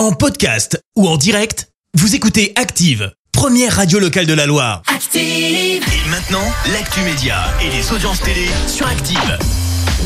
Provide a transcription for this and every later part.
En podcast ou en direct, vous écoutez Active, première radio locale de la Loire. Active. Et maintenant, l'actu média et les audiences télé sur Active.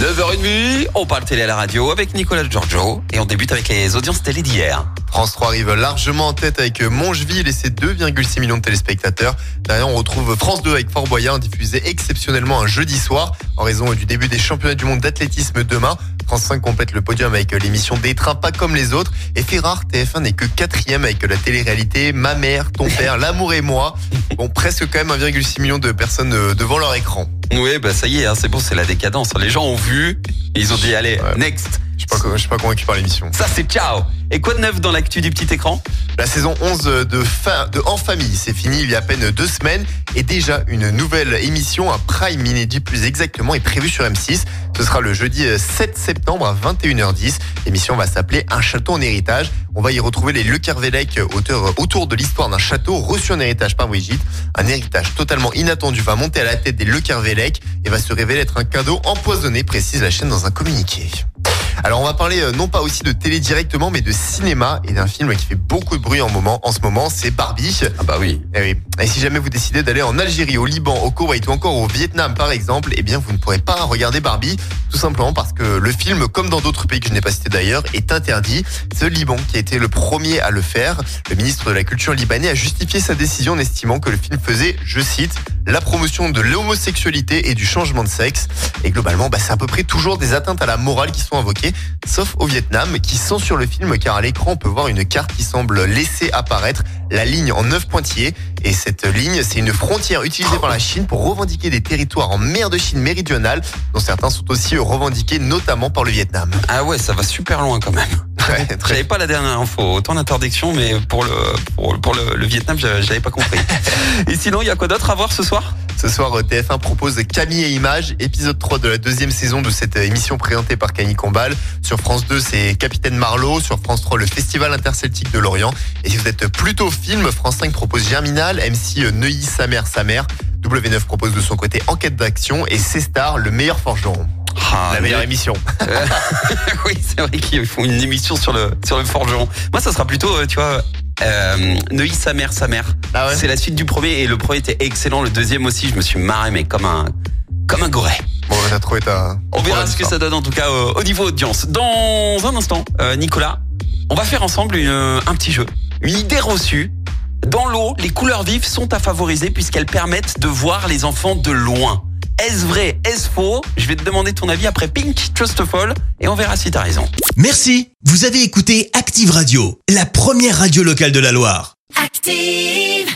9h30, on parle télé à la radio avec Nicolas Giorgio et on débute avec les audiences télé d'hier. France 3 arrive largement en tête avec Mongeville et ses 2,6 millions de téléspectateurs. Derrière, on retrouve France 2 avec Fort Boyard, diffusé exceptionnellement un jeudi soir en raison du début des championnats du monde d'athlétisme demain. France 5 complète le podium avec l'émission Des trains pas comme les autres. Et fait rare, TF1 n'est que quatrième avec la télé-réalité Ma mère, ton père, l'amour et moi. Bon, presque quand même 1,6 million de personnes euh, devant leur écran. Oui, bah ça y est, hein, c'est bon, c'est la décadence. Les gens ont vu, et ils ont dit allez, Ouais. next. Je suis pas, je suis pas convaincu par l'émission. Ça c'est ciao. Et quoi de neuf dans l'actu du petit écran? La saison 11 de, fin, de En Famille, c'est fini il y a à peine deux semaines et déjà une nouvelle émission, un prime inédit plus exactement, est prévue sur M6. Ce sera le jeudi euh, 7 septembre à 21h10. L'émission va s'appeler Un château en héritage. On va y retrouver les Le Kervelec, auteurs autour de l'histoire d'un château reçu en héritage par Brigitte. Un héritage totalement inattendu va monter à la tête des Le et va se révéler être un cadeau empoisonné, précise la chaîne dans un communiqué. Alors on va parler euh, non pas aussi de télé directement, mais de cinéma et d'un film qui fait beaucoup de bruit en, moment, en ce moment, c'est Barbie. Ah bah oui. Eh oui. Et si jamais vous décidez d'aller en Algérie, au Liban, au Koweït ou encore au Vietnam par exemple, eh bien vous ne pourrez pas regarder Barbie, tout simplement parce que le film, comme dans d'autres pays que je n'ai pas cités d'ailleurs, est interdit. C'est le Liban qui a été le premier à le faire. Le ministre de la Culture libanais a justifié sa décision en estimant que le film faisait, je cite, la promotion de l'homosexualité et du changement de sexe. Et globalement, bah, c'est à peu près toujours des atteintes à la morale qui sont invoquées, sauf au Vietnam, qui censure le film car à l'écran on peut voir une carte qui semble laisser apparaître la ligne en neuf pointillés. Et cette ligne, c'est une frontière utilisée par la Chine pour revendiquer des territoires en mer de Chine méridionale, dont certains sont aussi revendiqués notamment par le Vietnam. Ah ouais, ça va super loin quand même. Très- J'avais pas la dernière info. Autant d'interdiction, mais pour le pour, pour le, le Vietnam, l'avais pas compris. et sinon, il y a quoi d'autre à voir ce soir? Ce soir, TF1 propose Camille et Images, épisode 3 de la deuxième saison de cette émission présentée par Camille Combal. Sur France 2, c'est Capitaine Marlowe. Sur France 3, le Festival interceltique de Lorient. Et si vous êtes plutôt film, France 5 propose Germinal, MC Neuilly, sa mère, sa mère. W9 propose de son côté Enquête d'action et C-Star, le meilleur forgeron. Ah, La meilleure émission. oui, c'est vrai qu'ils font une émission sur le sur le forgeron. Moi, ça sera plutôt, euh, tu vois, euh, Neuilly sa mère, sa mère. Ah ouais C'est la suite du premier et le premier était excellent. Le deuxième aussi, je me suis marré, mais comme un comme un goret. Bon, t'as trouvé ta. On verra ce que ça donne en tout cas euh, au niveau audience. Dans un instant, euh, Nicolas, on va faire ensemble une- un petit jeu, une idée reçue. Dans l'eau, les couleurs vives sont à favoriser puisqu'elles permettent de voir les enfants de loin. Est-ce vrai Est-ce faux? Je vais te demander ton avis après Pink Trust Fall et on verra si t'as raison. Merci, vous avez écouté Active Radio, la première radio locale de la Loire. Active.